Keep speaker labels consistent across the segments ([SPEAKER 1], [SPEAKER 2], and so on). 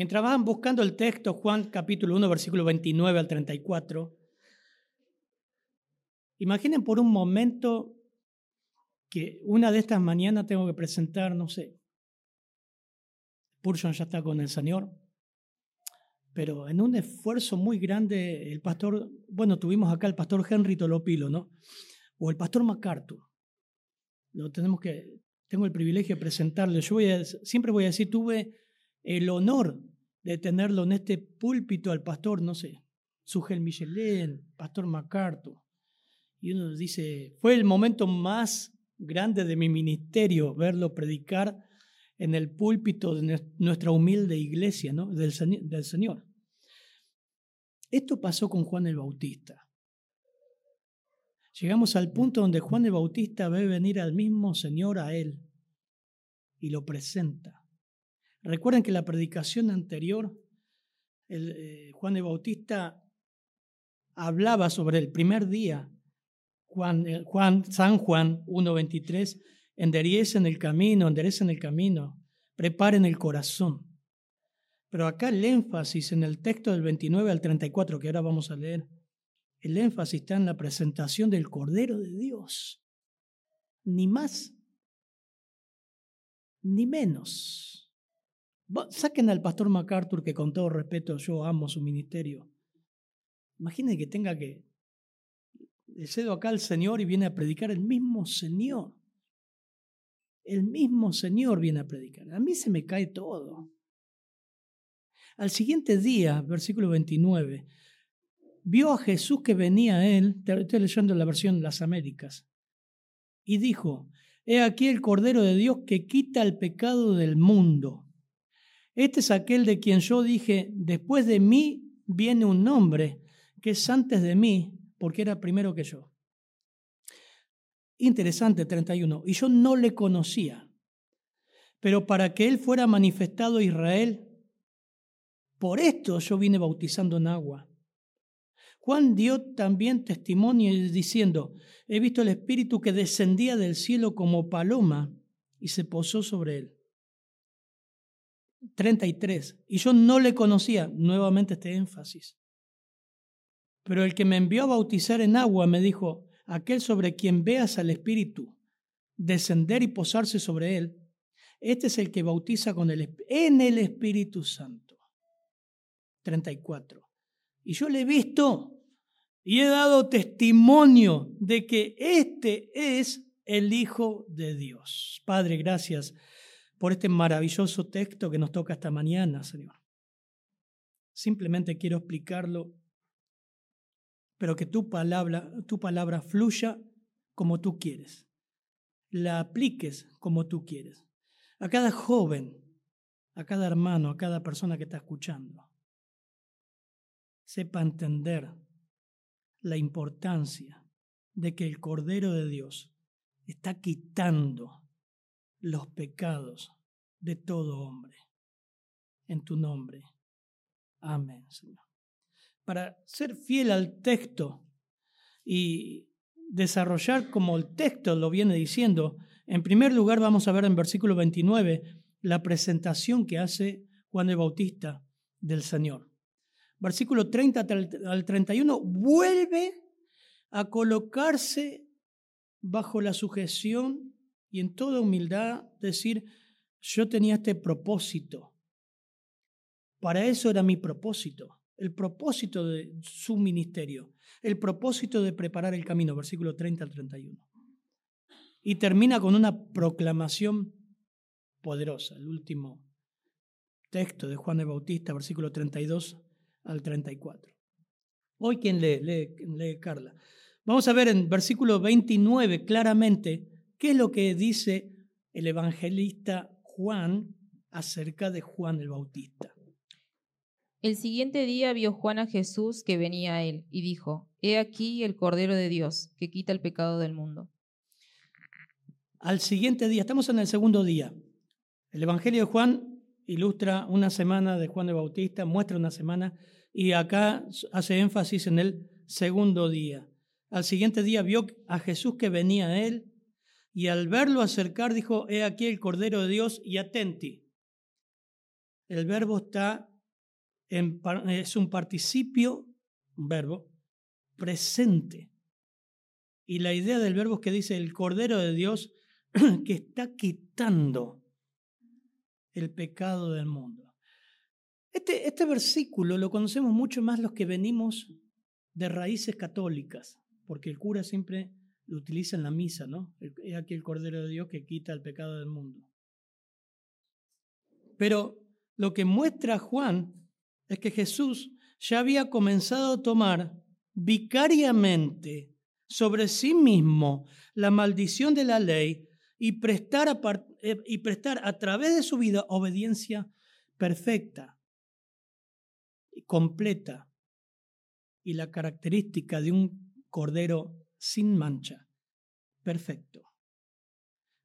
[SPEAKER 1] Mientras van buscando el texto, Juan capítulo 1, versículo 29 al 34, imaginen por un momento que una de estas mañanas tengo que presentar, no sé, Purson ya está con el Señor, pero en un esfuerzo muy grande, el pastor, bueno, tuvimos acá el pastor Henry Tolopilo, ¿no? O el pastor MacArthur. Lo tenemos que, tengo el privilegio de presentarle. Yo voy siempre voy a decir, tuve el honor de tenerlo en este púlpito al pastor, no sé, Sugel Michelin, pastor MacArthur. Y uno dice, fue el momento más grande de mi ministerio verlo predicar en el púlpito de nuestra humilde iglesia, ¿no? del Señor. Esto pasó con Juan el Bautista. Llegamos al punto donde Juan el Bautista ve venir al mismo Señor a él y lo presenta. Recuerden que la predicación anterior, el, eh, Juan el Bautista hablaba sobre el primer día, Juan, eh, Juan San Juan 1.23, enderecen el camino, enderecen el camino, preparen el corazón. Pero acá el énfasis en el texto del 29 al 34 que ahora vamos a leer, el énfasis está en la presentación del Cordero de Dios. Ni más, ni menos. Saquen al pastor MacArthur, que con todo respeto yo amo su ministerio. Imaginen que tenga que... Cedo acá al Señor y viene a predicar el mismo Señor. El mismo Señor viene a predicar. A mí se me cae todo. Al siguiente día, versículo 29, vio a Jesús que venía a él, estoy leyendo la versión las Américas, y dijo, He aquí el Cordero de Dios que quita el pecado del mundo. Este es aquel de quien yo dije, después de mí viene un nombre que es antes de mí, porque era primero que yo. Interesante, 31. Y yo no le conocía, pero para que él fuera manifestado a Israel, por esto yo vine bautizando en agua. Juan dio también testimonio diciendo, he visto el Espíritu que descendía del cielo como paloma y se posó sobre él. 33. Y yo no le conocía, nuevamente este énfasis. Pero el que me envió a bautizar en agua me dijo, aquel sobre quien veas al Espíritu descender y posarse sobre él, este es el que bautiza con el, en el Espíritu Santo. 34. Y yo le he visto y he dado testimonio de que este es el Hijo de Dios. Padre, gracias por este maravilloso texto que nos toca esta mañana, Señor. Simplemente quiero explicarlo, pero que tu palabra, tu palabra fluya como tú quieres. La apliques como tú quieres. A cada joven, a cada hermano, a cada persona que está escuchando sepa entender la importancia de que el Cordero de Dios está quitando los pecados de todo hombre. En tu nombre. Amén, Señor. Para ser fiel al texto y desarrollar como el texto lo viene diciendo, en primer lugar vamos a ver en versículo 29 la presentación que hace Juan el Bautista del Señor versículo 30 al 31, vuelve a colocarse bajo la sujeción y en toda humildad decir, yo tenía este propósito. Para eso era mi propósito, el propósito de su ministerio, el propósito de preparar el camino, versículo 30 al 31. Y termina con una proclamación poderosa, el último texto de Juan el Bautista, versículo 32 al 34. Hoy quien lee, lee, lee Carla. Vamos a ver en versículo 29 claramente qué es lo que dice el evangelista Juan acerca de Juan el Bautista.
[SPEAKER 2] El siguiente día vio Juan a Jesús que venía a él y dijo, He aquí el Cordero de Dios que quita el pecado del mundo.
[SPEAKER 1] Al siguiente día, estamos en el segundo día. El Evangelio de Juan ilustra una semana de Juan de Bautista, muestra una semana, y acá hace énfasis en el segundo día. Al siguiente día vio a Jesús que venía a él, y al verlo acercar dijo, he aquí el Cordero de Dios y atenti. El verbo está es un participio, un verbo, presente. Y la idea del verbo es que dice el Cordero de Dios que está quitando el pecado del mundo. Este, este versículo lo conocemos mucho más los que venimos de raíces católicas, porque el cura siempre lo utiliza en la misa, ¿no? Es aquí el Cordero de Dios que quita el pecado del mundo. Pero lo que muestra Juan es que Jesús ya había comenzado a tomar vicariamente sobre sí mismo la maldición de la ley y prestar a, eh, y prestar a través de su vida obediencia perfecta y completa y la característica de un cordero sin mancha, perfecto.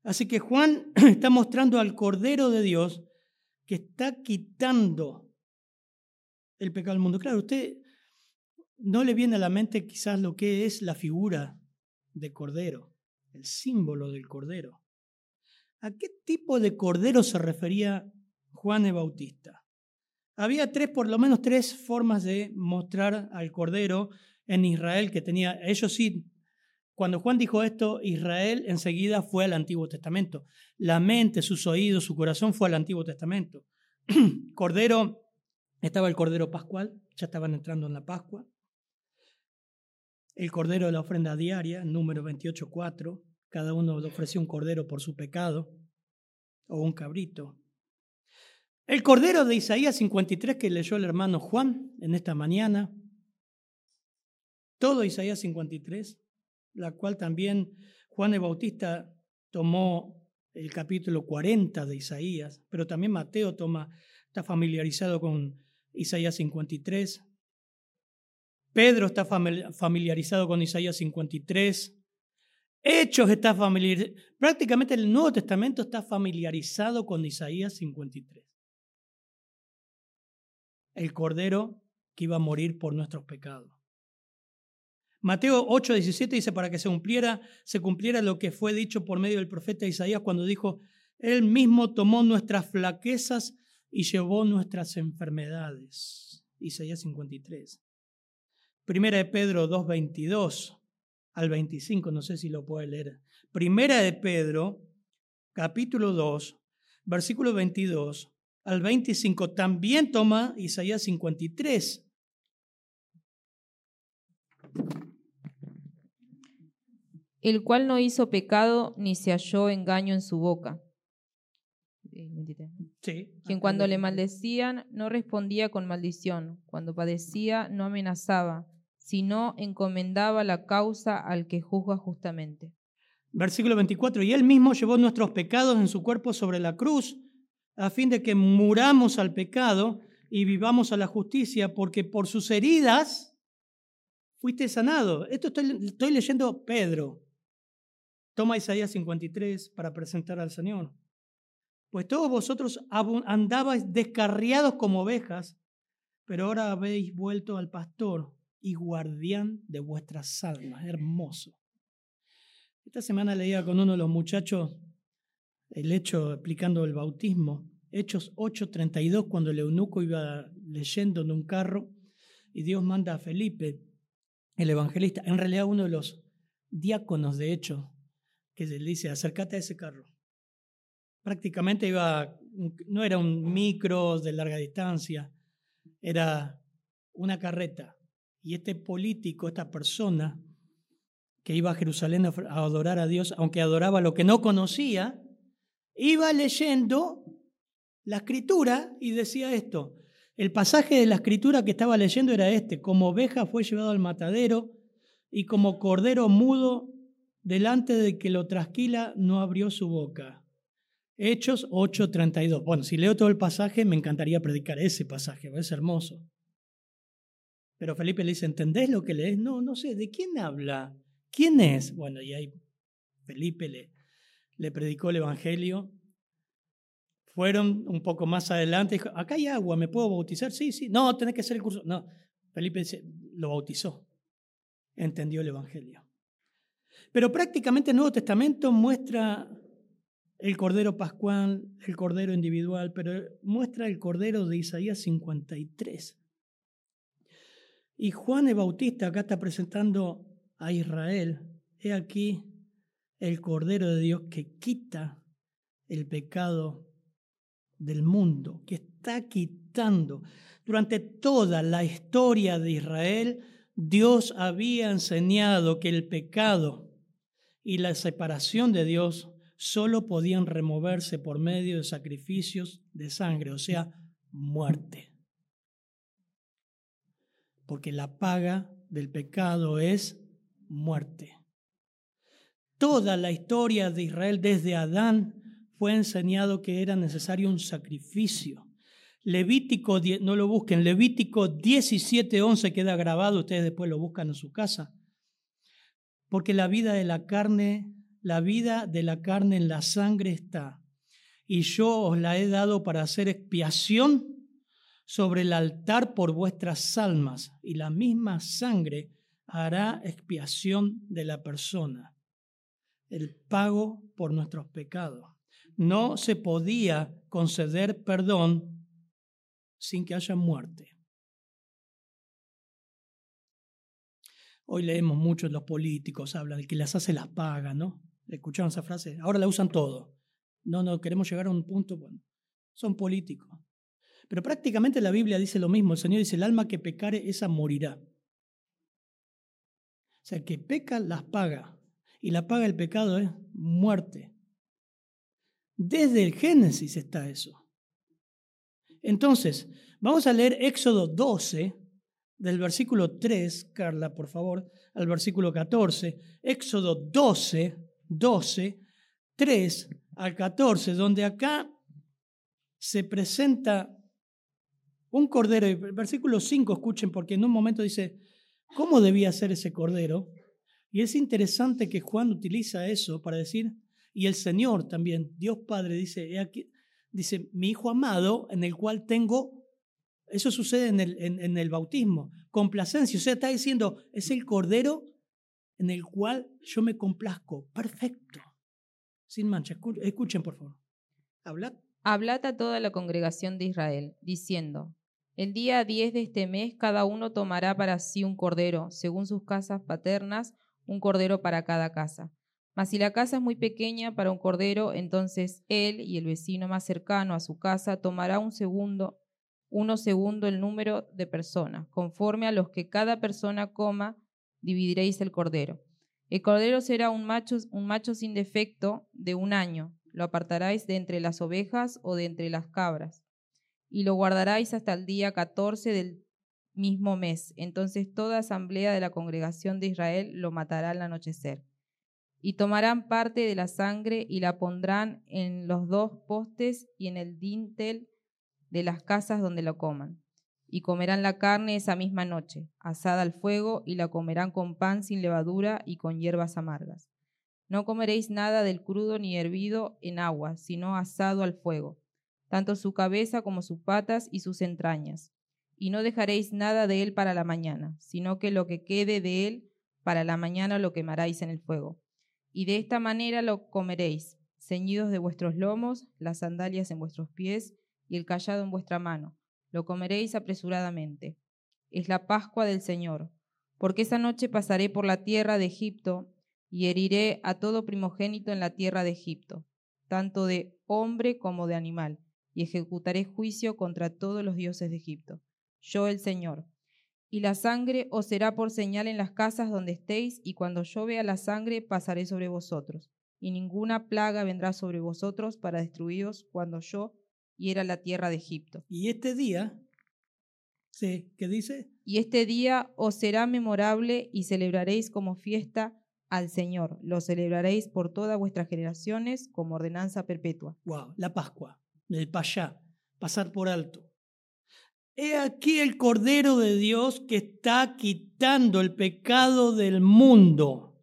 [SPEAKER 1] Así que Juan está mostrando al cordero de Dios que está quitando el pecado del mundo. Claro, usted no le viene a la mente quizás lo que es la figura de cordero, el símbolo del cordero. ¿A qué tipo de cordero se refería Juan el Bautista? Había tres, por lo menos tres formas de mostrar al cordero en Israel que tenía, ellos sí, cuando Juan dijo esto, Israel enseguida fue al Antiguo Testamento. La mente, sus oídos, su corazón fue al Antiguo Testamento. Cordero, estaba el Cordero Pascual, ya estaban entrando en la Pascua. El Cordero de la ofrenda diaria, número 28.4, cada uno le ofrecía un cordero por su pecado, o un cabrito. El Cordero de Isaías 53 que leyó el hermano Juan en esta mañana, todo Isaías 53, la cual también Juan el Bautista tomó el capítulo 40 de Isaías, pero también Mateo toma, está familiarizado con Isaías 53. Pedro está familiarizado con Isaías 53. Hechos está familiarizado. Prácticamente el Nuevo Testamento está familiarizado con Isaías 53. El Cordero que iba a morir por nuestros pecados. Mateo 8:17 dice, para que se cumpliera, se cumpliera lo que fue dicho por medio del profeta Isaías cuando dijo, Él mismo tomó nuestras flaquezas y llevó nuestras enfermedades. Isaías 53. Primera de Pedro 2:22 al 25, no sé si lo puede leer. Primera de Pedro, capítulo 2, versículo 22 al 25, también toma Isaías 53
[SPEAKER 2] el cual no hizo pecado ni se halló engaño en su boca.
[SPEAKER 1] Sí.
[SPEAKER 2] Quien cuando le maldecían no respondía con maldición, cuando padecía no amenazaba, sino encomendaba la causa al que juzga justamente.
[SPEAKER 1] Versículo 24, y él mismo llevó nuestros pecados en su cuerpo sobre la cruz, a fin de que muramos al pecado y vivamos a la justicia, porque por sus heridas fuiste sanado. Esto estoy, estoy leyendo Pedro. Toma Isaías 53 para presentar al Señor. Pues todos vosotros andabais descarriados como ovejas, pero ahora habéis vuelto al pastor y guardián de vuestras almas. Hermoso. Esta semana leía con uno de los muchachos el hecho explicando el bautismo. Hechos 8:32, cuando el eunuco iba leyendo en un carro y Dios manda a Felipe, el evangelista, en realidad uno de los diáconos de Hechos, que le dice, acércate a ese carro. Prácticamente iba, no era un micro de larga distancia, era una carreta. Y este político, esta persona que iba a Jerusalén a adorar a Dios, aunque adoraba lo que no conocía, iba leyendo la escritura y decía esto. El pasaje de la escritura que estaba leyendo era este, como oveja fue llevado al matadero y como cordero mudo delante de que lo trasquila no abrió su boca. Hechos 8:32. Bueno, si leo todo el pasaje, me encantaría predicar ese pasaje, es hermoso. Pero Felipe le dice, ¿entendés lo que lees? No, no sé, ¿de quién habla? ¿Quién es? Bueno, y ahí Felipe le, le predicó el Evangelio. Fueron un poco más adelante, dijo, acá hay agua, ¿me puedo bautizar? Sí, sí, no, tenés que hacer el curso. No, Felipe lo bautizó, entendió el Evangelio. Pero prácticamente el Nuevo Testamento muestra el cordero pascual, el cordero individual, pero muestra el cordero de Isaías 53. Y Juan el Bautista acá está presentando a Israel. He aquí el cordero de Dios que quita el pecado del mundo, que está quitando. Durante toda la historia de Israel, Dios había enseñado que el pecado y la separación de Dios solo podían removerse por medio de sacrificios de sangre, o sea, muerte. Porque la paga del pecado es muerte. Toda la historia de Israel desde Adán fue enseñado que era necesario un sacrificio. Levítico, no lo busquen, Levítico 17:11 queda grabado, ustedes después lo buscan en su casa. Porque la vida de la carne, la vida de la carne en la sangre está. Y yo os la he dado para hacer expiación sobre el altar por vuestras almas, y la misma sangre hará expiación de la persona, el pago por nuestros pecados. No se podía conceder perdón sin que haya muerte. Hoy leemos mucho los políticos, hablan, el que las hace las paga, ¿no? ¿Escucharon esa frase? Ahora la usan todo. No, no, queremos llegar a un punto, bueno, son políticos. Pero prácticamente la Biblia dice lo mismo. El Señor dice, el alma que pecare, esa morirá. O sea, el que peca las paga. Y la paga del pecado es muerte. Desde el Génesis está eso. Entonces, vamos a leer Éxodo 12, del versículo 3, Carla, por favor, al versículo 14. Éxodo 12, 12, 3 al 14, donde acá se presenta un cordero. El versículo 5, escuchen, porque en un momento dice, ¿Cómo debía ser ese cordero? Y es interesante que Juan utiliza eso para decir, y el Señor también, Dios Padre, dice, aquí, dice, mi Hijo amado, en el cual tengo, eso sucede en el, en, el bautismo, complacencia, o sea, está diciendo, es el cordero en el cual yo me complazco, perfecto, sin mancha. Escuchen, por favor. Hablad.
[SPEAKER 2] Hablad a toda la congregación de Israel, diciendo, el día 10 de este mes cada uno tomará para sí un cordero, según sus casas paternas, un cordero para cada casa. Mas si la casa es muy pequeña para un cordero, entonces él y el vecino más cercano a su casa tomará un segundo, uno segundo el número de personas. Conforme a los que cada persona coma, dividiréis el cordero. El cordero será un macho, un macho sin defecto de un año. Lo apartaréis de entre las ovejas o de entre las cabras y lo guardaráis hasta el día 14 del mismo mes. Entonces toda asamblea de la congregación de Israel lo matará al anochecer. Y tomarán parte de la sangre y la pondrán en los dos postes y en el dintel de las casas donde lo coman. Y comerán la carne esa misma noche, asada al fuego, y la comerán con pan sin levadura y con hierbas amargas. No comeréis nada del crudo ni hervido en agua, sino asado al fuego tanto su cabeza como sus patas y sus entrañas. Y no dejaréis nada de él para la mañana, sino que lo que quede de él para la mañana lo quemaréis en el fuego. Y de esta manera lo comeréis, ceñidos de vuestros lomos, las sandalias en vuestros pies y el callado en vuestra mano. Lo comeréis apresuradamente. Es la Pascua del Señor, porque esa noche pasaré por la tierra de Egipto y heriré a todo primogénito en la tierra de Egipto, tanto de hombre como de animal y ejecutaré juicio contra todos los dioses de Egipto. Yo el Señor. Y la sangre os será por señal en las casas donde estéis, y cuando yo vea la sangre pasaré sobre vosotros, y ninguna plaga vendrá sobre vosotros para destruiros cuando yo hiera la tierra de Egipto.
[SPEAKER 1] Y este día, sí, ¿qué dice?
[SPEAKER 2] Y este día os será memorable y celebraréis como fiesta al Señor. Lo celebraréis por todas vuestras generaciones como ordenanza perpetua.
[SPEAKER 1] Wow, la Pascua del payá, pasar por alto. He aquí el Cordero de Dios que está quitando el pecado del mundo.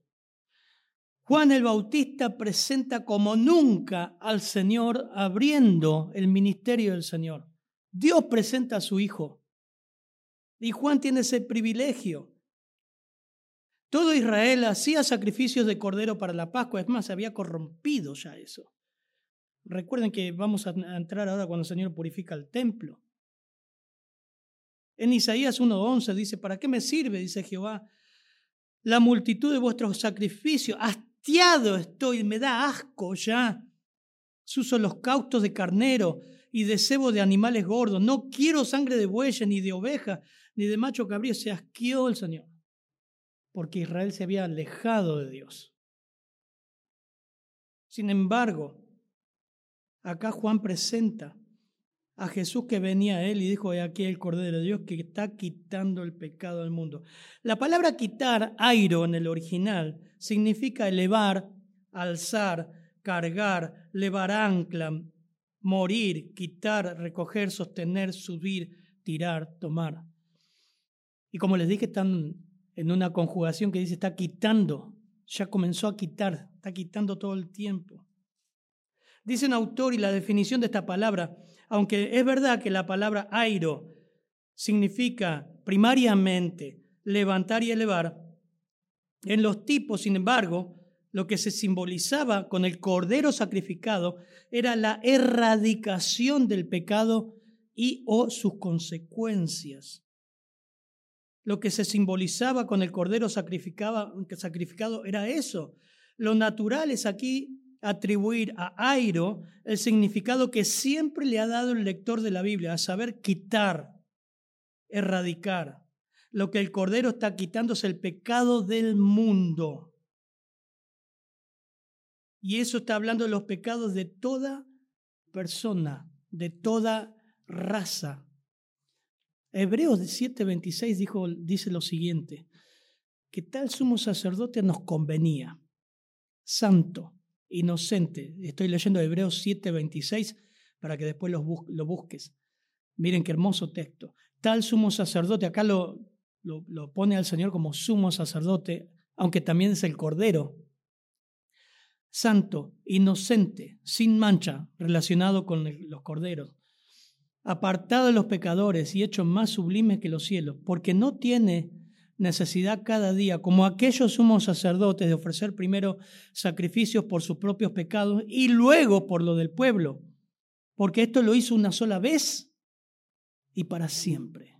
[SPEAKER 1] Juan el Bautista presenta como nunca al Señor abriendo el ministerio del Señor. Dios presenta a su Hijo. Y Juan tiene ese privilegio. Todo Israel hacía sacrificios de cordero para la Pascua, es más, se había corrompido ya eso. Recuerden que vamos a entrar ahora cuando el Señor purifica el templo. En Isaías 1.11 dice, ¿para qué me sirve? Dice Jehová, la multitud de vuestros sacrificios. Hastiado estoy, me da asco ya. Sus holocaustos de carnero y de cebo de animales gordos. No quiero sangre de bueyes, ni de oveja, ni de macho cabrío. Se asqueó el Señor. Porque Israel se había alejado de Dios. Sin embargo, acá Juan presenta a Jesús que venía a él y dijo, aquí el Cordero de Dios que está quitando el pecado del mundo. La palabra quitar, airo en el original, significa elevar, alzar, cargar, levar ancla, morir, quitar, recoger, sostener, subir, tirar, tomar. Y como les dije, están en una conjugación que dice está quitando, ya comenzó a quitar, está quitando todo el tiempo. Dice un autor y la definición de esta palabra, aunque es verdad que la palabra airo significa primariamente levantar y elevar, en los tipos, sin embargo, lo que se simbolizaba con el cordero sacrificado era la erradicación del pecado y o sus consecuencias. Lo que se simbolizaba con el cordero sacrificado era eso. Lo natural es aquí atribuir a Airo el significado que siempre le ha dado el lector de la Biblia, a saber quitar, erradicar. Lo que el Cordero está quitando es el pecado del mundo. Y eso está hablando de los pecados de toda persona, de toda raza. Hebreos 7:26 dijo, dice lo siguiente, que tal sumo sacerdote nos convenía, santo, inocente. Estoy leyendo Hebreos 7:26 para que después lo, busques. Miren qué hermoso texto. Tal sumo sacerdote, acá lo, lo, lo pone al Señor como sumo sacerdote, aunque también es el Cordero. Santo, inocente, sin mancha, relacionado con los corderos, apartado de los pecadores y hecho más sublime que los cielos, porque no tiene necesidad cada día, como aquellos sumos sacerdotes, de ofrecer primero sacrificios por sus propios pecados y luego por lo del pueblo, porque esto lo hizo una sola vez y para siempre,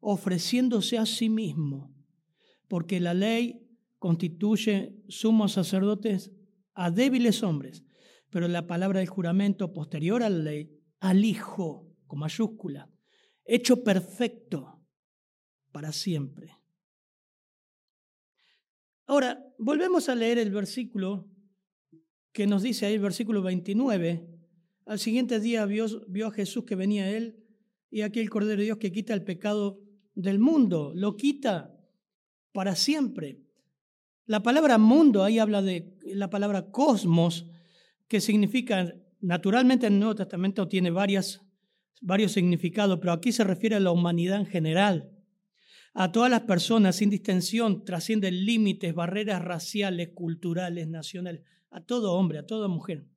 [SPEAKER 1] ofreciéndose a sí mismo, porque la ley constituye sumos sacerdotes a débiles hombres, pero la palabra del juramento posterior a la ley, al Hijo, con mayúscula, hecho perfecto para siempre. Ahora, volvemos a leer el versículo que nos dice ahí, el versículo 29. Al siguiente día vio, vio a Jesús que venía a él y aquí el Cordero de Dios que quita el pecado del mundo, lo quita para siempre. La palabra mundo ahí habla de la palabra cosmos, que significa, naturalmente en el Nuevo Testamento tiene varias, varios significados, pero aquí se refiere a la humanidad en general a todas las personas sin distinción, trascienden límites, barreras raciales, culturales, nacionales, a todo hombre, a toda mujer.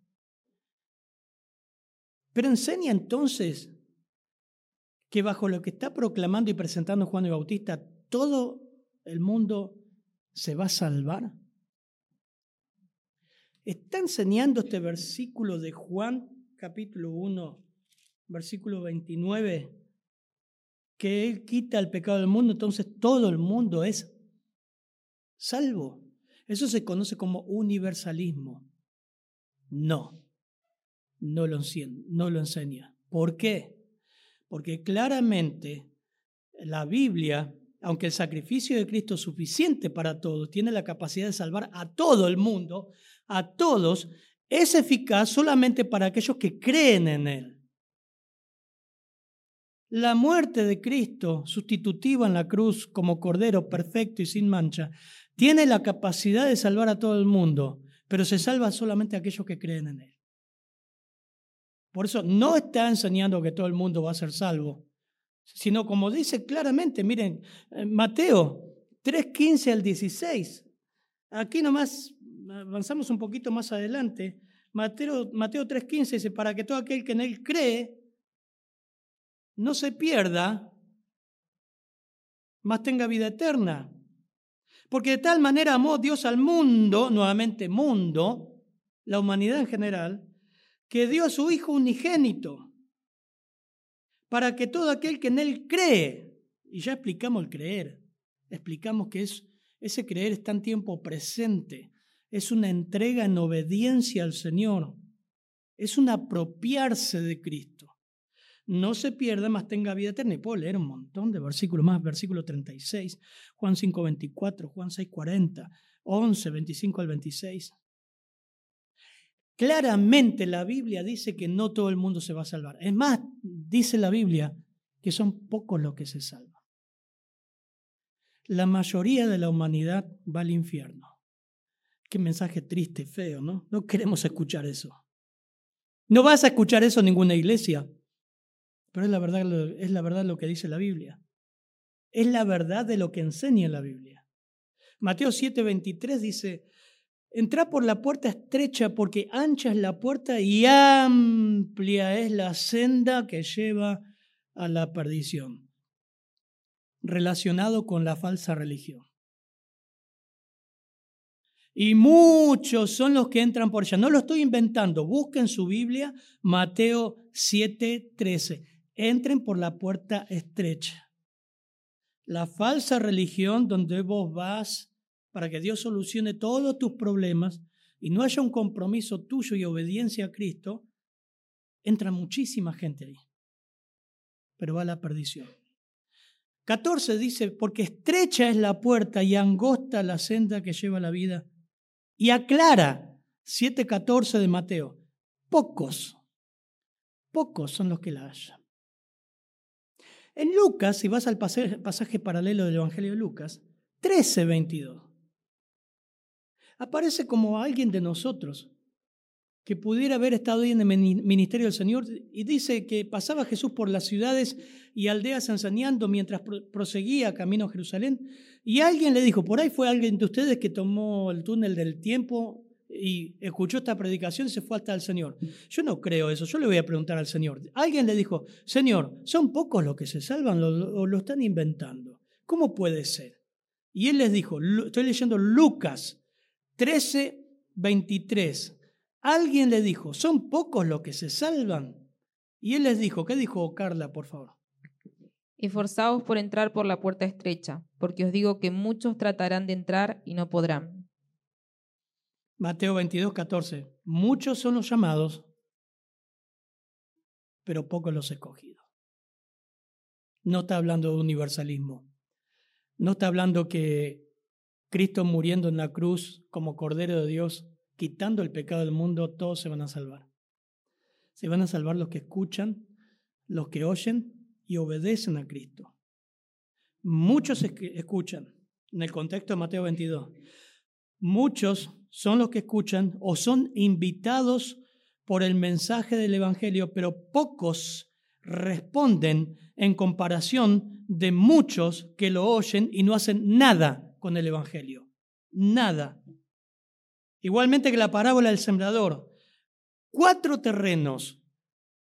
[SPEAKER 1] Pero enseña entonces que bajo lo que está proclamando y presentando Juan el Bautista, todo el mundo se va a salvar. Está enseñando este versículo de Juan capítulo 1, versículo 29, que Él quita el pecado del mundo, entonces todo el mundo es salvo. Eso se conoce como universalismo. No, no lo, no lo enseña. ¿Por qué? Porque claramente la Biblia, aunque el sacrificio de Cristo es suficiente para todos, tiene la capacidad de salvar a todo el mundo, a todos, es eficaz solamente para aquellos que creen en Él. La muerte de Cristo, sustitutiva en la cruz como Cordero perfecto y sin mancha, tiene la capacidad de salvar a todo el mundo, pero se salva solamente a aquellos que creen en Él. Por eso no está enseñando que todo el mundo va a ser salvo, sino como dice claramente, miren, eh, Mateo 3.15 al 16. Aquí nomás avanzamos un poquito más adelante. Mateo, Mateo 3.15 dice, para que todo aquel que en Él cree no se pierda, más tenga vida eterna. Porque de tal manera amó Dios al mundo, nuevamente mundo, la humanidad en general, que dio a su Hijo unigénito, para que todo aquel que en Él cree, y ya explicamos el creer, explicamos que es, ese creer está en tiempo presente, es una entrega en obediencia al Señor, es un apropiarse de Cristo. No se pierda, más tenga vida eterna. Y puedo leer un montón de versículos más, versículo 36, Juan 5, 24, Juan 6, 40, 11, 25 al 26. Claramente la Biblia dice que no todo el mundo se va a salvar. Es más, dice la Biblia que son pocos los que se salvan. La mayoría de la humanidad va al infierno. Qué mensaje triste, feo, ¿no? No queremos escuchar eso. No vas a escuchar eso en ninguna iglesia, pero es la verdad, es la verdad lo que dice la Biblia. Es la verdad de lo que enseña la Biblia. Mateo 7:23 dice, entra por la puerta estrecha porque ancha es la puerta y amplia es la senda que lleva a la perdición, relacionado con la falsa religión. Y muchos son los que entran por ella. No lo estoy inventando. Busquen su Biblia, Mateo 7:13. Entren por la puerta estrecha. La falsa religión donde vos vas para que Dios solucione todos tus problemas y no haya un compromiso tuyo y obediencia a Cristo, entra muchísima gente ahí. Pero va a la perdición. 14 dice, porque estrecha es la puerta y angosta la senda que lleva la vida y aclara 7.14 de Mateo, pocos, pocos son los que la hallan. En Lucas, si vas al pasaje, paralelo del Evangelio de Lucas, 13.22, aparece como alguien de nosotros que pudiera haber estado ahí en el ministerio del Señor y dice que pasaba Jesús por las ciudades y aldeas enseñando mientras proseguía camino a Jerusalén y alguien le dijo, por ahí fue alguien de ustedes que tomó el túnel del tiempo y escuchó esta predicación y se fue hasta el Señor. Yo no creo eso, yo le voy a preguntar al Señor. Alguien le dijo, Señor, ¿son pocos los que se salvan o lo están inventando? ¿Cómo puede ser? Y él les dijo, estoy leyendo Lucas 13, 23. Alguien le dijo, ¿son pocos los que se salvan? Y él les dijo, ¿qué dijo Carla, por favor?
[SPEAKER 2] Esforzaos por entrar por la puerta estrecha, porque os digo que muchos tratarán de entrar y no podrán.
[SPEAKER 1] Mateo 22, 14. Muchos son los llamados, pero pocos los escogidos. No está hablando de universalismo. No está hablando que Cristo muriendo en la cruz como Cordero de Dios quitando el pecado del mundo, todos se van a salvar. Se van a salvar los que escuchan, los que oyen y obedecen a Cristo. Muchos escuchan, en el contexto de Mateo 22, muchos son los que escuchan o son invitados por el mensaje del Evangelio, pero pocos responden en comparación de muchos que lo oyen y no hacen nada con el Evangelio. Nada. Igualmente que la parábola del sembrador. Cuatro terrenos,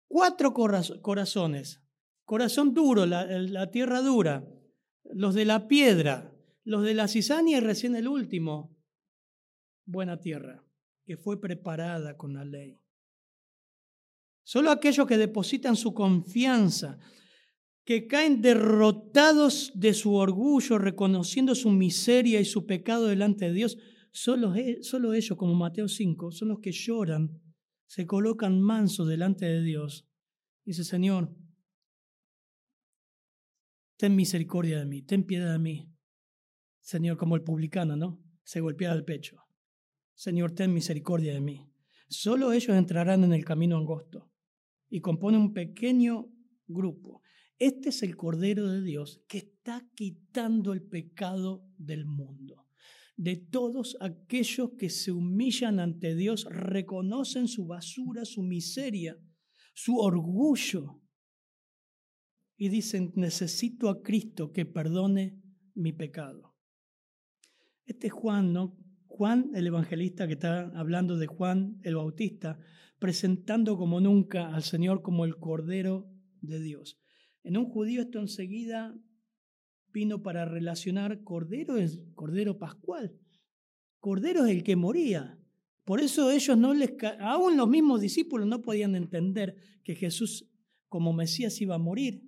[SPEAKER 1] cuatro corazones. Corazón duro, la, tierra dura. Los de la piedra, los de la cizaña y recién el último. Buena tierra, que fue preparada con la ley. Solo aquellos que depositan su confianza, que caen derrotados de su orgullo, reconociendo su miseria y su pecado delante de Dios, Solo, e, solo ellos, como Mateo 5, son los que lloran, se colocan mansos delante de Dios. Dice, Señor, ten misericordia de mí, ten piedad de mí. Señor, como el publicano, ¿no? Se golpea el pecho. Señor, ten misericordia de mí. Solo ellos entrarán en el camino angosto y componen un pequeño grupo. Este es el Cordero de Dios que está quitando el pecado del mundo de todos aquellos que se humillan ante Dios, reconocen su basura, su miseria, su orgullo y dicen, necesito a Cristo que perdone mi pecado. Este es Juan, ¿no? Juan el evangelista que está hablando de Juan el Bautista, presentando como nunca al Señor como el Cordero de Dios. En un judío esto enseguida vino para relacionar Cordero es Cordero Pascual. Cordero es el que moría. Por eso ellos no les, aún los mismos discípulos no podían entender que Jesús como Mesías iba a morir.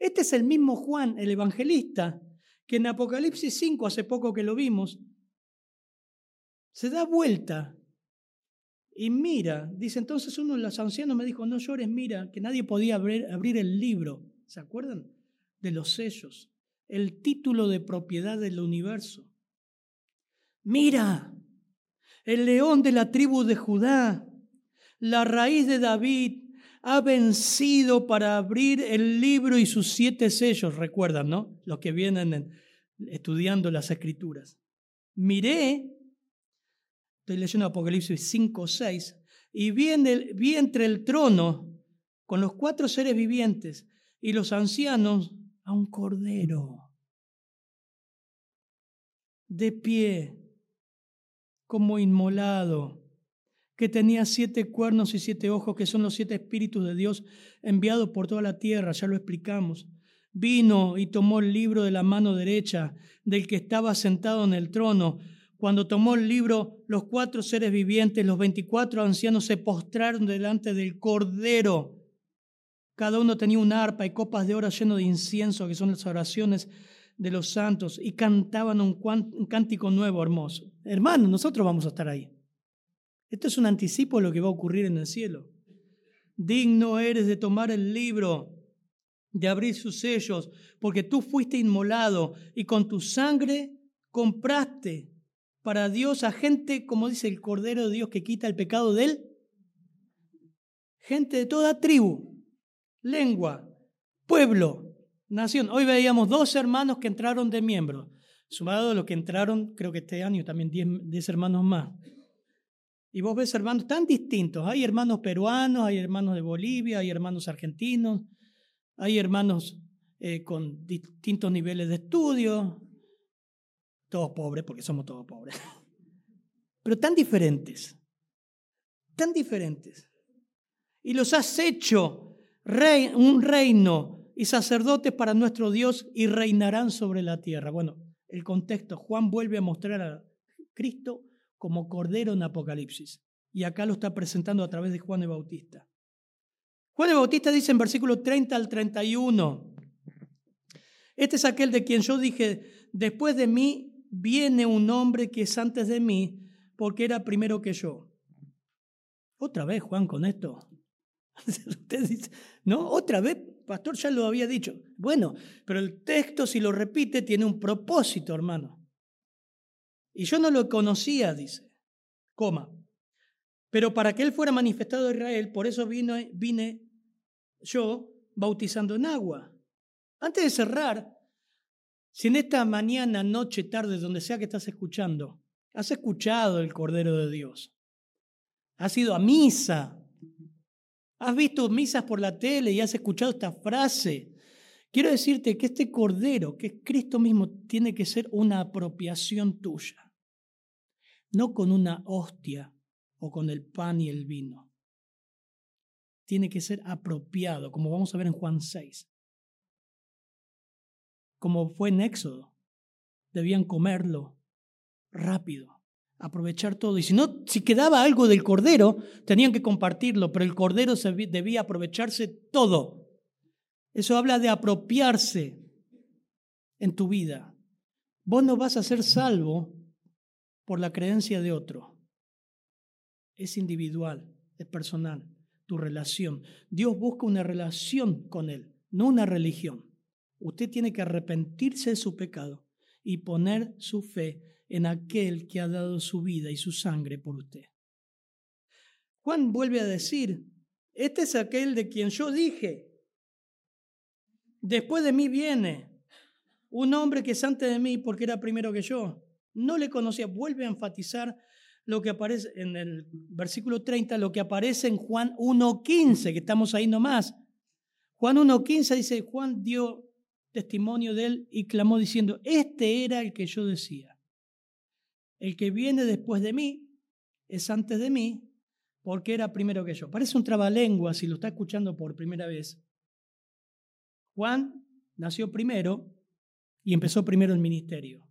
[SPEAKER 1] Este es el mismo Juan, el evangelista, que en Apocalipsis 5, hace poco que lo vimos, se da vuelta y mira, dice entonces uno de los ancianos me dijo, no llores, mira, que nadie podía abrir, el libro, ¿se acuerdan? De los sellos, el título de propiedad del universo. Mira, el león de la tribu de Judá, la raíz de David, ha vencido para abrir el libro y sus siete sellos, recuerdan, ¿no? Los que vienen estudiando las escrituras. Miré, estoy leyendo Apocalipsis 5, 6, y vi, vi entre el trono con los cuatro seres vivientes y los ancianos a un cordero de pie como inmolado que tenía siete cuernos y siete ojos, que son los siete espíritus de Dios enviados por toda la tierra, ya lo explicamos. Vino y tomó el libro de la mano derecha del que estaba sentado en el trono. Cuando tomó el libro, los cuatro seres vivientes, los veinticuatro ancianos se postraron delante del Cordero. Cada uno tenía una arpa y copas de oro lleno de incienso, que son las oraciones de los santos, y cantaban un, un cántico nuevo, hermoso. Hermanos, nosotros vamos a estar ahí. Esto es un anticipo de lo que va a ocurrir en el cielo. Digno eres de tomar el libro, de abrir sus sellos, porque tú fuiste inmolado y con tu sangre compraste para Dios a gente, como dice el Cordero de Dios, que quita el pecado de él. Gente de toda tribu, lengua, pueblo, nación. Hoy veíamos dos hermanos que entraron de miembros, sumado a los que entraron, creo que este año también diez hermanos más. Y vos ves hermanos tan distintos. Hay hermanos peruanos, hay hermanos de Bolivia, hay hermanos argentinos, hay hermanos eh, con distintos niveles de estudio. Todos pobres, porque somos todos pobres. Pero tan diferentes. Tan diferentes. Y los has hecho rey, un reino y sacerdotes para nuestro Dios y reinarán sobre la tierra. Bueno, el contexto. Juan vuelve a mostrar a Cristo como cordero en Apocalipsis. Y acá lo está presentando a través de Juan el Bautista. Juan el Bautista dice en versículo 30 al 31, este es aquel de quien yo dije, después de mí viene un hombre que es antes de mí, porque era primero que yo. Otra vez, Juan, con esto. Usted dice, ¿no? Otra vez, pastor ya lo había dicho. Bueno, pero el texto, si lo repite, tiene un propósito, hermano. Y yo no lo conocía, dice, coma. Pero para que él fuera manifestado a Israel, por eso vino, vine yo bautizando en agua. Antes de cerrar, si en esta mañana, noche, tarde, donde sea que estás escuchando, has escuchado el Cordero de Dios, has ido a misa, has visto misas por la tele y has escuchado esta frase, quiero decirte que este Cordero, que es Cristo mismo, tiene que ser una apropiación tuya no con una hostia o con el pan y el vino. Tiene que ser apropiado, como vamos a ver en Juan 6. Como fue en Éxodo. Debían comerlo rápido, aprovechar todo. Y si no, si quedaba algo del cordero, tenían que compartirlo, pero el cordero debía aprovecharse todo. Eso habla de apropiarse en tu vida. Vos no vas a ser salvo por la creencia de otro. Es individual, es personal, tu relación. Dios busca una relación con Él, no una religión. Usted tiene que arrepentirse de su pecado y poner su fe en aquel que ha dado su vida y su sangre por usted. Juan vuelve a decir, este es aquel de quien yo dije, después de mí viene un hombre que es antes de mí porque era primero que yo no le conocía. Vuelve a enfatizar lo que aparece en el versículo 30, lo que aparece en Juan 1.15, que estamos ahí nomás. Juan 1.15 dice, Juan dio testimonio de él y clamó diciendo, este era el que yo decía. El que viene después de mí es antes de mí porque era primero que yo. Parece un trabalengua si lo está escuchando por primera vez. Juan nació primero y empezó primero el ministerio.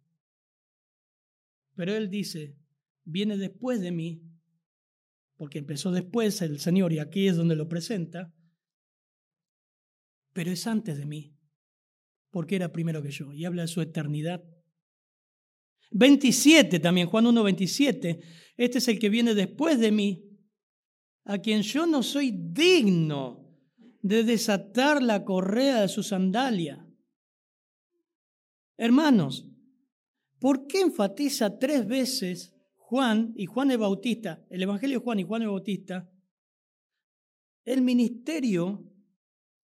[SPEAKER 1] Pero él dice, viene después de mí porque empezó después el Señor y aquí es donde lo presenta, pero es antes de mí, porque era primero que yo, y habla de su eternidad. 27 también, Juan 1, 27, este es el que viene después de mí, a quien yo no soy digno de desatar la correa de su sandalia. Hermanos, ¿por qué enfatiza tres veces Juan y Juan el Bautista, el Evangelio de Juan y Juan el Bautista, el ministerio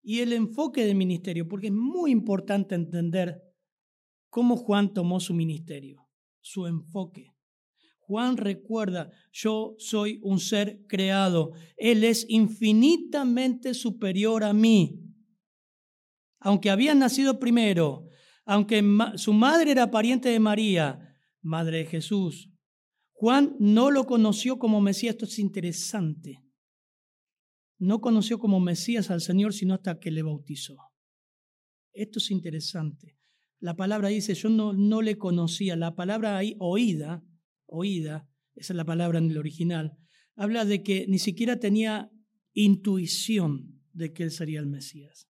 [SPEAKER 1] y el enfoque del ministerio? Porque es muy importante entender cómo Juan tomó su ministerio, su enfoque. Juan recuerda, yo soy un ser creado, Él es infinitamente superior a mí. Aunque había nacido primero, aunque su madre era pariente de María, madre de Jesús, Juan no lo conoció como Mesías. Esto es interesante. No conoció como Mesías al Señor sino hasta que le bautizó. Esto es interesante. La palabra dice, yo no, no le conocía. La palabra ahí, oída, oída, esa es la palabra en el original, habla de que ni siquiera tenía intuición de que él sería el Mesías.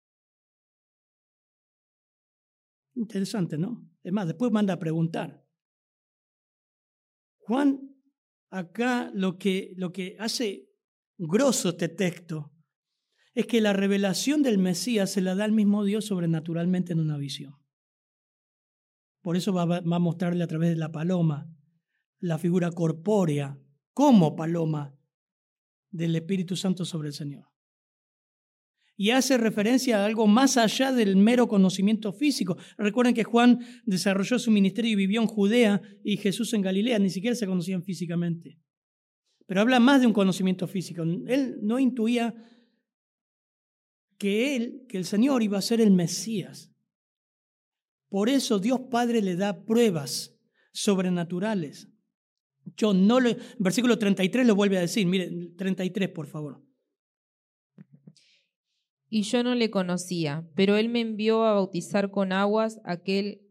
[SPEAKER 1] Interesante, ¿no? Es más, después manda a preguntar. Juan, acá lo que, lo que hace grosso este texto es que la revelación del Mesías se la da el mismo Dios sobrenaturalmente en una visión. Por eso va, va a mostrarle a través de la paloma la figura corpórea como paloma del Espíritu Santo sobre el Señor. Y hace referencia a algo más allá del mero conocimiento físico. Recuerden que Juan desarrolló su ministerio y vivió en Judea y Jesús en Galilea, ni siquiera se conocían físicamente. Pero habla más de un conocimiento físico. Él no intuía que él, que el Señor iba a ser el Mesías. Por eso Dios Padre le da pruebas sobrenaturales. Yo no le, versículo 33 lo vuelve a decir, miren, 33 por favor.
[SPEAKER 2] Y yo no le conocía, pero él me envió a bautizar con aguas, aquel,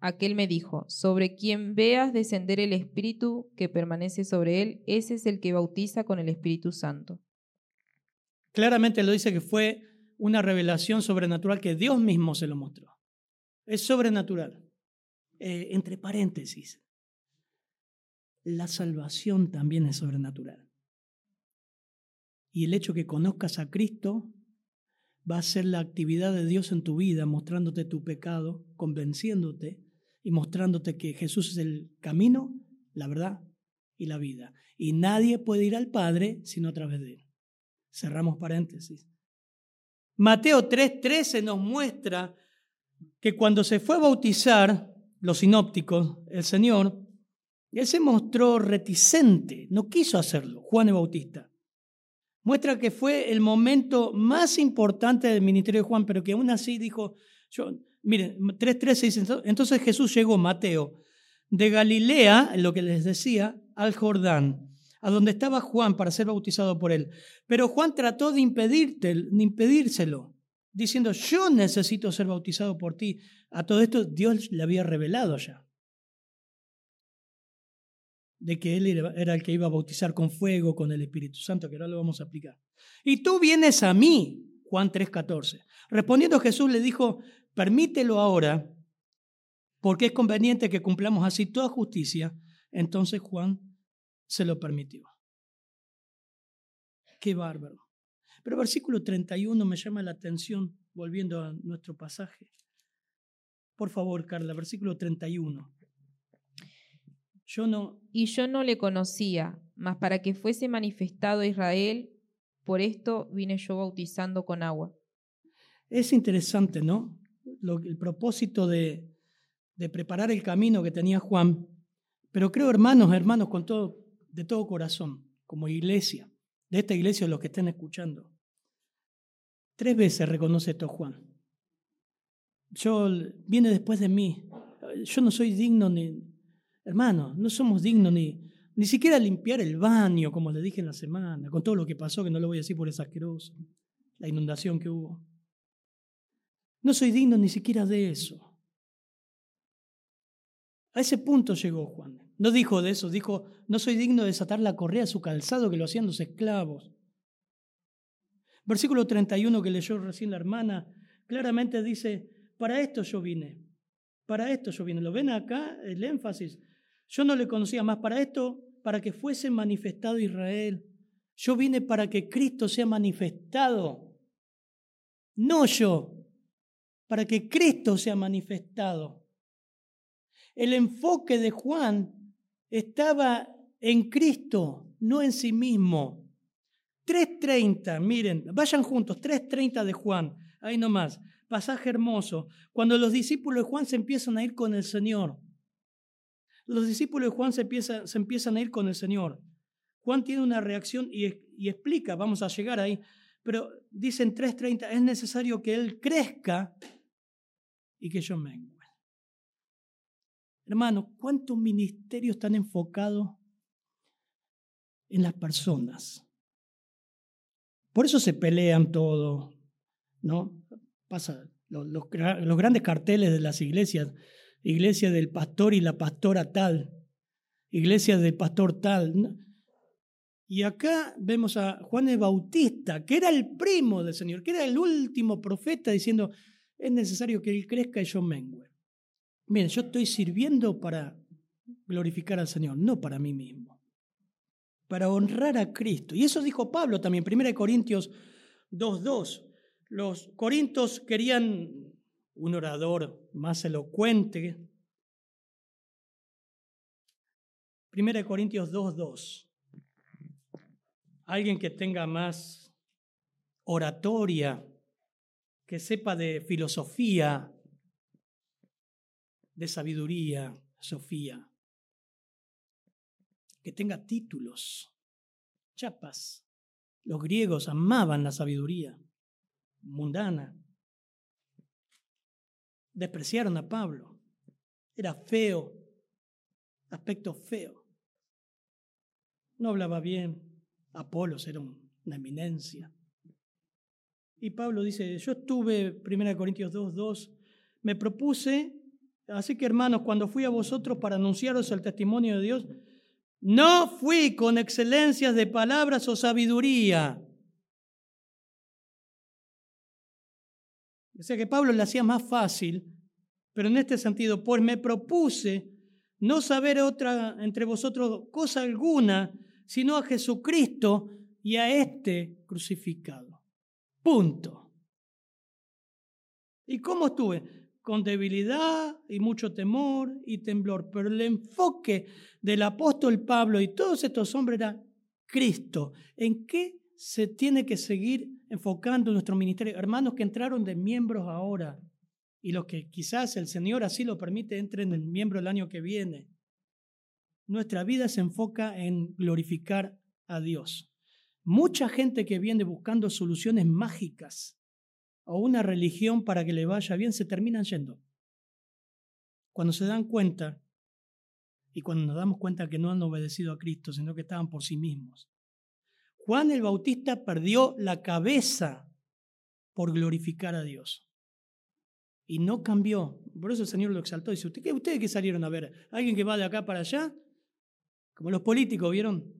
[SPEAKER 2] aquel me dijo, sobre quien veas descender el Espíritu que permanece sobre él, ese es el que bautiza con el Espíritu Santo.
[SPEAKER 1] Claramente lo dice que fue una revelación sobrenatural que Dios mismo se lo mostró. Es sobrenatural. Eh, entre paréntesis, la salvación también es sobrenatural. Y el hecho que conozcas a Cristo va a ser la actividad de Dios en tu vida, mostrándote tu pecado, convenciéndote y mostrándote que Jesús es el camino, la verdad y la vida. Y nadie puede ir al Padre sino a través de Él. Cerramos paréntesis. Mateo 3:13 nos muestra que cuando se fue a bautizar los sinópticos, el Señor él se mostró reticente, no quiso hacerlo, Juan el Bautista. Muestra que fue el momento más importante del ministerio de Juan, pero que aún así dijo, yo, miren, 3.13 dice, entonces Jesús llegó, Mateo, de Galilea, lo que les decía, al Jordán, a donde estaba Juan para ser bautizado por él. Pero Juan trató de, impedirte, de impedírselo, diciendo, yo necesito ser bautizado por ti. A todo esto Dios le había revelado ya de que Él era el que iba a bautizar con fuego, con el Espíritu Santo, que ahora lo vamos a aplicar. Y tú vienes a mí, Juan 3:14. Respondiendo Jesús le dijo, permítelo ahora, porque es conveniente que cumplamos así toda justicia. Entonces Juan se lo permitió. Qué bárbaro. Pero versículo 31 me llama la atención, volviendo a nuestro pasaje. Por favor, Carla, versículo 31.
[SPEAKER 2] Yo no. Y yo no le conocía, mas para que fuese manifestado a Israel, por esto vine yo bautizando con agua.
[SPEAKER 1] Es interesante, ¿no? Lo, el propósito de, de preparar el camino que tenía Juan, pero creo, hermanos, hermanos, con todo, de todo corazón, como iglesia, de esta iglesia, los que estén escuchando, tres veces reconoce esto Juan. Yo, viene después de mí, yo no soy digno ni, Hermano, no somos dignos ni, ni siquiera limpiar el baño, como le dije en la semana, con todo lo que pasó, que no lo voy a decir por es asqueroso, la inundación que hubo. No soy digno ni siquiera de eso. A ese punto llegó Juan. No dijo de eso, dijo, no soy digno de desatar la correa a su calzado que lo hacían los esclavos. Versículo 31 que leyó recién la hermana, claramente dice, para esto yo vine, para esto yo vine. ¿Lo ven acá el énfasis? Yo no le conocía más para esto, para que fuese manifestado Israel. Yo vine para que Cristo sea manifestado, no yo, para que Cristo sea manifestado. El enfoque de Juan estaba en Cristo, no en sí mismo. 3.30, miren, vayan juntos, 3.30 de Juan, ahí nomás, pasaje hermoso, cuando los discípulos de Juan se empiezan a ir con el Señor. Los discípulos de Juan se, se empiezan a ir con el Señor. Juan tiene una reacción y, y explica, vamos a llegar ahí, pero dicen 3.30, es necesario que Él crezca y que yo mengue. Hermano, ¿cuántos ministerios están enfocados en las personas? Por eso se pelean todo, ¿no? Pasa los, grandes carteles de las iglesias, iglesia del pastor y la pastora tal, iglesia del pastor tal. Y acá vemos a Juan el Bautista, que era el primo del Señor, que era el último profeta, diciendo, es necesario que él crezca y yo mengue. Miren, yo estoy sirviendo para glorificar al Señor, no para mí mismo, para honrar a Cristo. Y eso dijo Pablo también, 1 Corintios 2.2. Los corintios querían un orador más elocuente. 1 Corintios 2.2. Alguien que tenga más oratoria, que sepa de filosofía, de sabiduría, Sofía, que tenga títulos, chapas. Los griegos amaban la sabiduría mundana. Despreciaron a Pablo. Era feo, aspecto feo. No hablaba bien. Apolos era una eminencia. Y Pablo dice, yo estuve, 1 Corintios 2, 2, me propuse Así que hermanos, cuando fui a vosotros para anunciaros el testimonio de Dios, no fui con excelencias de palabras o sabiduría. O sea que Pablo le hacía más fácil, pero en este sentido, pues me propuse no saber otra entre vosotros cosa alguna, sino a Jesucristo y a este crucificado. Punto. ¿Y cómo estuve? con debilidad y mucho temor y temblor. Pero el enfoque del apóstol Pablo y todos estos hombres era Cristo. ¿En qué se tiene que seguir enfocando nuestro ministerio? Hermanos que entraron de miembros ahora y los que quizás el Señor así lo permite entren en miembro el año que viene. Nuestra vida se enfoca en glorificar a Dios. Mucha gente que viene buscando soluciones mágicas o una religión para que le vaya bien, se terminan yendo. Cuando se dan cuenta, y cuando nos damos cuenta que no han obedecido a Cristo, sino que estaban por sí mismos. Juan el Bautista perdió la cabeza por glorificar a Dios. Y no cambió. Por eso el Señor lo exaltó. Dice, ¿ustedes qué salieron a ver? ¿Alguien que va de acá para allá? Como los políticos, ¿vieron?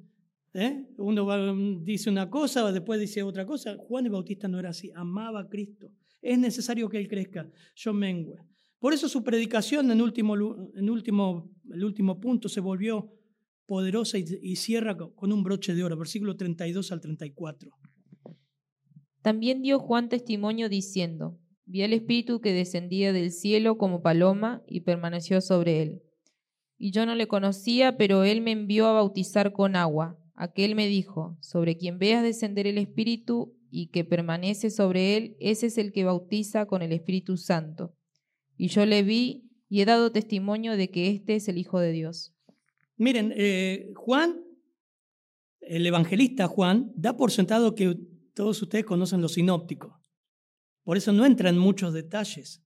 [SPEAKER 1] ¿Eh? Uno dice una cosa, después dice otra cosa. Juan el Bautista no era así, amaba a Cristo. Es necesario que Él crezca, yo mengue. Por eso su predicación en, último, en último, el último punto se volvió poderosa y, y cierra con un broche de oro, versículo 32 al 34.
[SPEAKER 2] También dio Juan testimonio diciendo, vi al Espíritu que descendía del cielo como paloma y permaneció sobre él. Y yo no le conocía, pero él me envió a bautizar con agua. Aquel me dijo, sobre quien veas descender el Espíritu y que permanece sobre él, ese es el que bautiza con el Espíritu Santo. Y yo le vi y he dado testimonio de que este es el Hijo de Dios.
[SPEAKER 1] Miren, eh, Juan, el evangelista Juan, da por sentado que todos ustedes conocen los sinópticos. Por eso no entra en muchos detalles.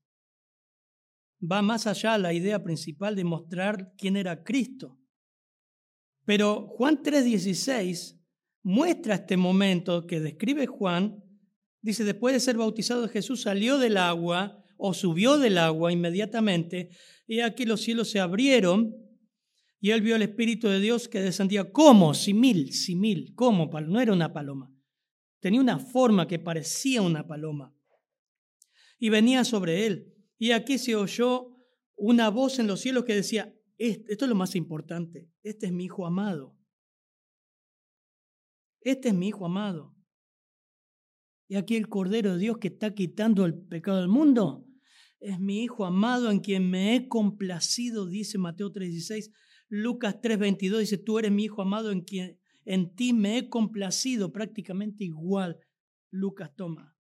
[SPEAKER 1] Va más allá la idea principal de mostrar quién era Cristo. Pero Juan 3:16 muestra este momento que describe Juan. Dice, después de ser bautizado Jesús salió del agua o subió del agua inmediatamente, y aquí los cielos se abrieron Y él vio el Espíritu de Dios que descendía como, simil, simil, como, no era una paloma. Tenía una forma que parecía una paloma. Y venía sobre él. Y aquí se oyó una voz en los cielos que decía, esto es lo más importante, este es mi hijo amado. Este es mi hijo amado. Y aquí el Cordero de Dios que está quitando el pecado del mundo. Es mi hijo amado en quien me he complacido, dice Mateo 3:16. Lucas 3:22 dice, tú eres mi hijo amado en quien en ti me he complacido, prácticamente igual Lucas toma.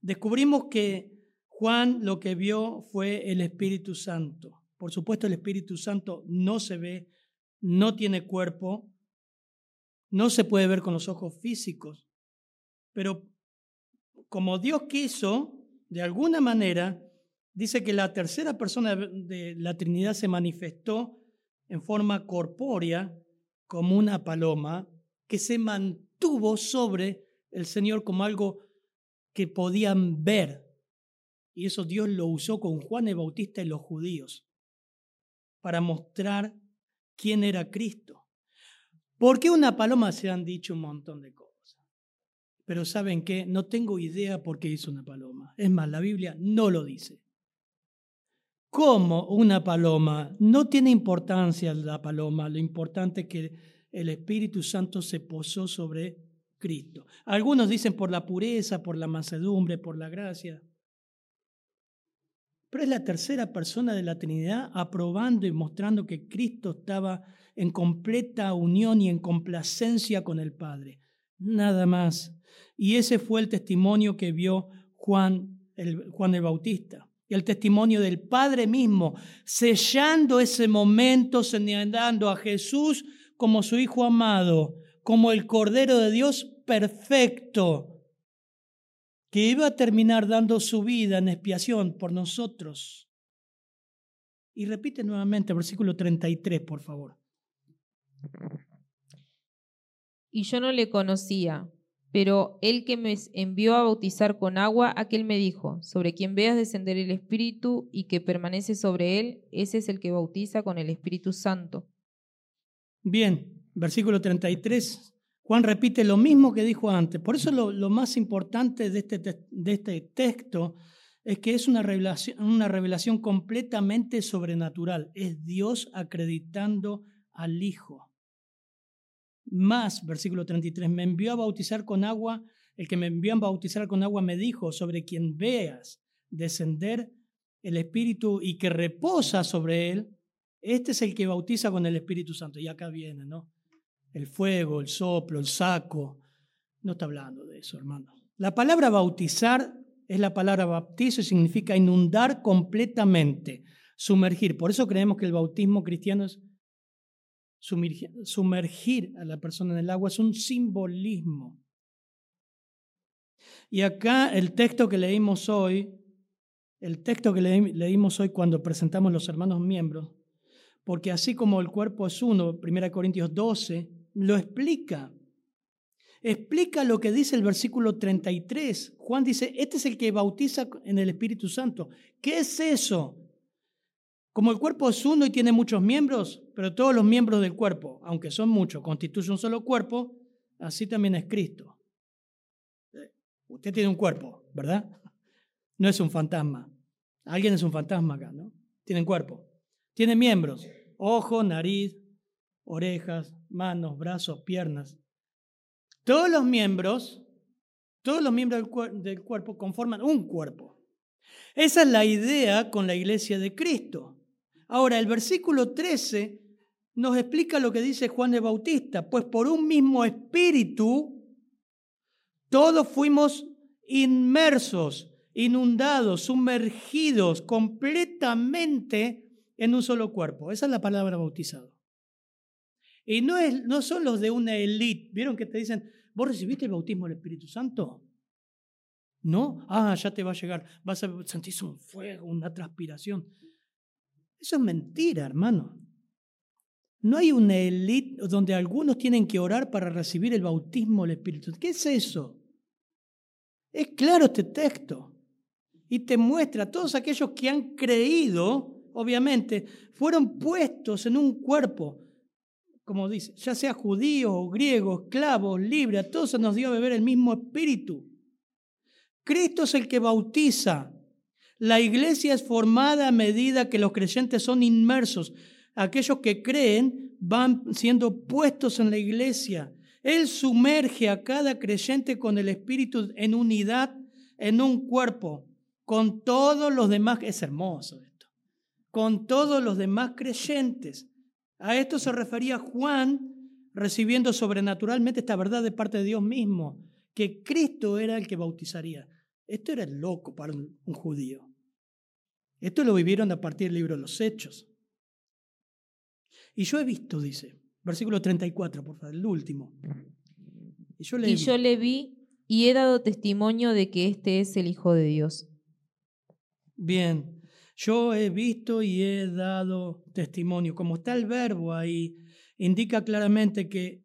[SPEAKER 1] Descubrimos que Juan lo que vio fue el Espíritu Santo. Por supuesto, el Espíritu Santo no se ve, no tiene cuerpo, no se puede ver con los ojos físicos, pero como Dios quiso, de alguna manera, dice que la tercera persona de la Trinidad se manifestó en forma corpórea como una paloma que se mantuvo sobre el Señor como algo que podían ver. Y eso Dios lo usó con Juan el Bautista y los judíos para mostrar quién era Cristo. ¿Por qué una paloma se han dicho un montón de cosas? Pero ¿saben qué? No tengo idea por qué hizo una paloma. Es más, la Biblia no lo dice. ¿Cómo una paloma? No tiene importancia la paloma, lo importante es que el Espíritu Santo se posó sobre Cristo. Algunos dicen por la pureza, por la mansedumbre, por la gracia. Pero es la tercera persona de la Trinidad aprobando y mostrando que Cristo estaba en completa unión y en complacencia con el Padre. Nada más. Y ese fue el testimonio que vio Juan el, Juan el Bautista. Y el testimonio del Padre mismo, sellando ese momento, señalando a Jesús como su Hijo amado, como el Cordero de Dios perfecto, que iba a terminar dando su vida en expiación por nosotros. Y repite nuevamente versículo 33, por favor.
[SPEAKER 2] Y yo no le conocía, pero el que me envió a bautizar con agua, aquel me dijo, sobre quien veas descender el Espíritu y que permanece sobre él, ese es el que bautiza con el Espíritu Santo.
[SPEAKER 1] Bien, versículo 33. Juan repite lo mismo que dijo antes. Por eso lo, más importante de este, de este texto es que es una revelación, una revelación completamente sobrenatural. Es Dios acreditando al Hijo. Más, versículo 33, me envió a bautizar con agua, el que me envió a bautizar con agua me dijo, sobre quien veas descender el Espíritu y que reposa sobre él, este es el que bautiza con el Espíritu Santo. Y acá viene, ¿no? El fuego, el soplo, el saco. No está hablando de eso, hermano. La palabra bautizar es la palabra bautizo y significa inundar completamente, sumergir. Por eso creemos que el bautismo cristiano es Sumergir, a la persona en el agua es un simbolismo. Y acá el texto que leímos hoy, el texto que leímos hoy cuando presentamos los hermanos miembros, porque así como el cuerpo es uno, 1 Corintios 12, lo explica. Explica lo que dice el versículo 33. Juan dice, este es el que bautiza en el Espíritu Santo. ¿Qué es eso? Como el cuerpo es uno y tiene muchos miembros, pero todos los miembros del cuerpo, aunque son muchos, constituyen un solo cuerpo, así también es Cristo. Eh, usted tiene un cuerpo, ¿verdad? No es un fantasma. Alguien es un fantasma acá, ¿no? Tienen cuerpo. Tiene miembros, ojo, nariz, orejas, manos, brazos, piernas. Todos los miembros, todos los miembros del cuerpo conforman un cuerpo. Esa es la idea con la iglesia de Cristo. Ahora, el versículo 13 nos explica lo que dice Juan de Bautista, pues por un mismo espíritu todos fuimos inmersos, inundados, sumergidos completamente en un solo cuerpo. Esa es la palabra bautizado. Y no, es, no son los de una élite. ¿Vieron que te dicen, vos recibiste el bautismo del Espíritu Santo? ¿No? Ah, ya te va a llegar. Vas a sentir un fuego, una transpiración. Eso es mentira, hermano. No hay una élite donde algunos tienen que orar para recibir el bautismo del Espíritu. ¿Qué es eso? Es claro este texto. Y te muestra todos aquellos que han creído obviamente, fueron puestos en un cuerpo, como dice, ya sea judíos o griegos, esclavos, libres, a todos se nos dio a beber el mismo espíritu. Cristo es el que bautiza. La iglesia es formada a medida que los creyentes son inmersos. Aquellos que creen van siendo puestos en la iglesia. Él sumerge a cada creyente con el espíritu en unidad, en un cuerpo, con todos los demás. Es hermoso esto. Con todos los demás creyentes. A esto se refería Juan recibiendo sobrenaturalmente esta verdad de parte de Dios mismo, que Cristo era el que bautizaría. Esto era loco para un, judío. Esto lo vivieron a partir del libro de los Hechos. Y yo he visto, dice, versículo 34, por favor, el último.
[SPEAKER 2] Y yo le, y vi. yo le vi y he dado testimonio de que este es el Hijo de Dios.
[SPEAKER 1] Bien, yo he visto y he dado testimonio. Como está el verbo ahí, indica claramente que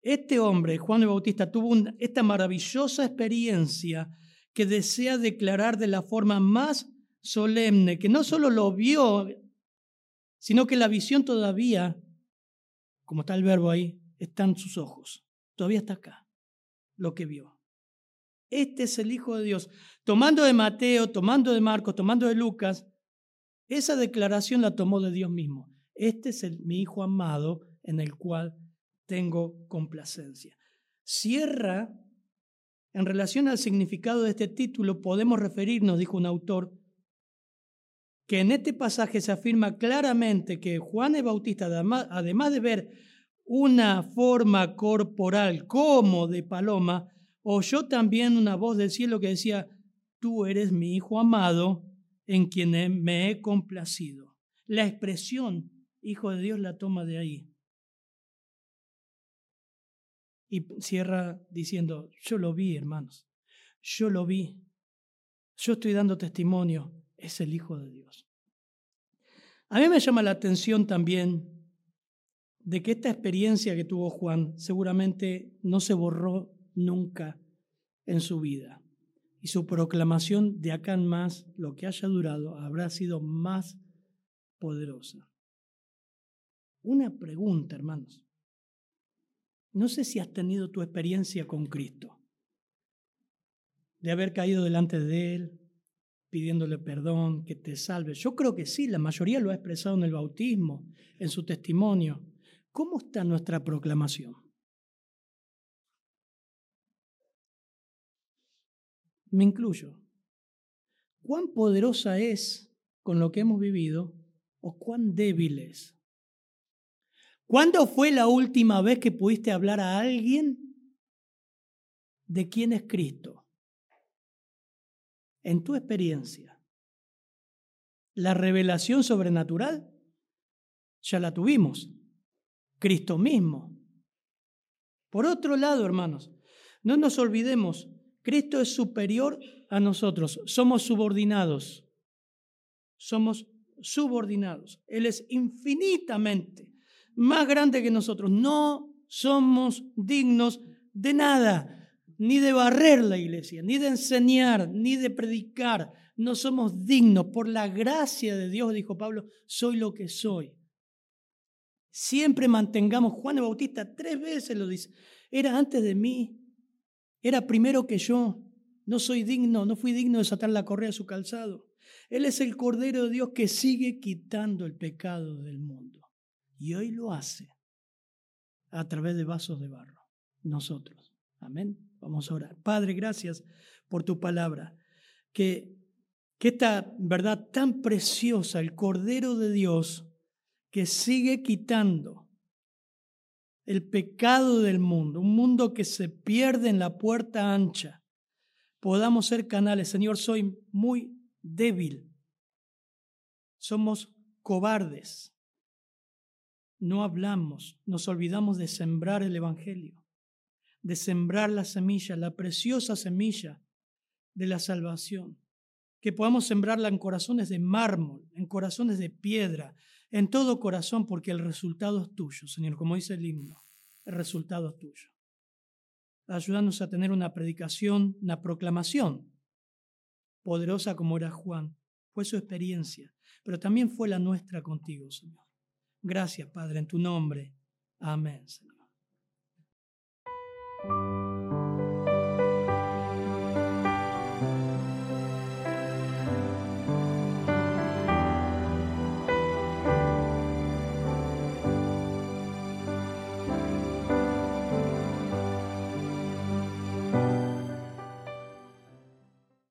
[SPEAKER 1] este hombre, Juan el Bautista, tuvo esta maravillosa experiencia que desea declarar de la forma más solemne, que no solo lo vio, sino que la visión todavía, como está el verbo ahí, está en sus ojos. Todavía está acá, lo que vio. Este es el Hijo de Dios. Tomando de Mateo, tomando de Marcos, tomando de Lucas, esa declaración la tomó de Dios mismo. Este es el, mi Hijo amado en el cual tengo complacencia. Cierra en relación al significado de este título, podemos referirnos, dijo un autor, que en este pasaje se afirma claramente que Juan el Bautista, además de ver una forma corporal como de paloma, oyó también una voz del cielo que decía, tú eres mi Hijo amado, en quien me he complacido. La expresión Hijo de Dios la toma de ahí. Y cierra diciendo, yo lo vi, hermanos, yo lo vi, yo estoy dando testimonio, es el Hijo de Dios. A mí me llama la atención también de que esta experiencia que tuvo Juan seguramente no se borró nunca en su vida. Y su proclamación de acá en más, lo que haya durado, habrá sido más poderosa. Una pregunta, hermanos. No sé si has tenido tu experiencia con Cristo, de haber caído delante de Él, pidiéndole perdón, que te salve. Yo creo que sí, la mayoría lo ha expresado en el bautismo, en su testimonio. ¿Cómo está nuestra proclamación? Me incluyo. ¿Cuán poderosa es con lo que hemos vivido o cuán débil es? ¿Cuándo fue la última vez que pudiste hablar a alguien de quién es Cristo? En tu experiencia, la revelación sobrenatural ya la tuvimos. Cristo mismo. Por otro lado, hermanos, no nos olvidemos, Cristo es superior a nosotros, somos subordinados, somos subordinados. Él es infinitamente más grande que nosotros. No somos dignos de nada, ni de barrer la iglesia, ni de enseñar, ni de predicar. No somos dignos. Por la gracia de Dios, dijo Pablo, soy lo que soy. Siempre mantengamos, Juan el Bautista tres veces lo dice, era antes de mí, era primero que yo. No soy digno, no fui digno de sacar la correa a su calzado. Él es el Cordero de Dios que sigue quitando el pecado del mundo. Y hoy lo hace a través de vasos de barro. Nosotros. Amén. Vamos a orar. Padre, gracias por tu palabra. Que, que esta verdad tan preciosa, el Cordero de Dios, que sigue quitando el pecado del mundo, un mundo que se pierde en la puerta ancha, podamos ser canales. Señor, soy muy débil. Somos cobardes no hablamos, nos olvidamos de sembrar el Evangelio, de sembrar la semilla, la preciosa semilla de la salvación, que podamos sembrarla en corazones de mármol, en corazones de piedra, en todo corazón, porque el resultado es tuyo, Señor, como dice el himno, el resultado es tuyo. Ayúdanos a tener una predicación, una proclamación poderosa como era Juan, fue su experiencia, pero también fue la nuestra contigo, Señor. Gracias, Padre, en tu nombre. Amén, Señor.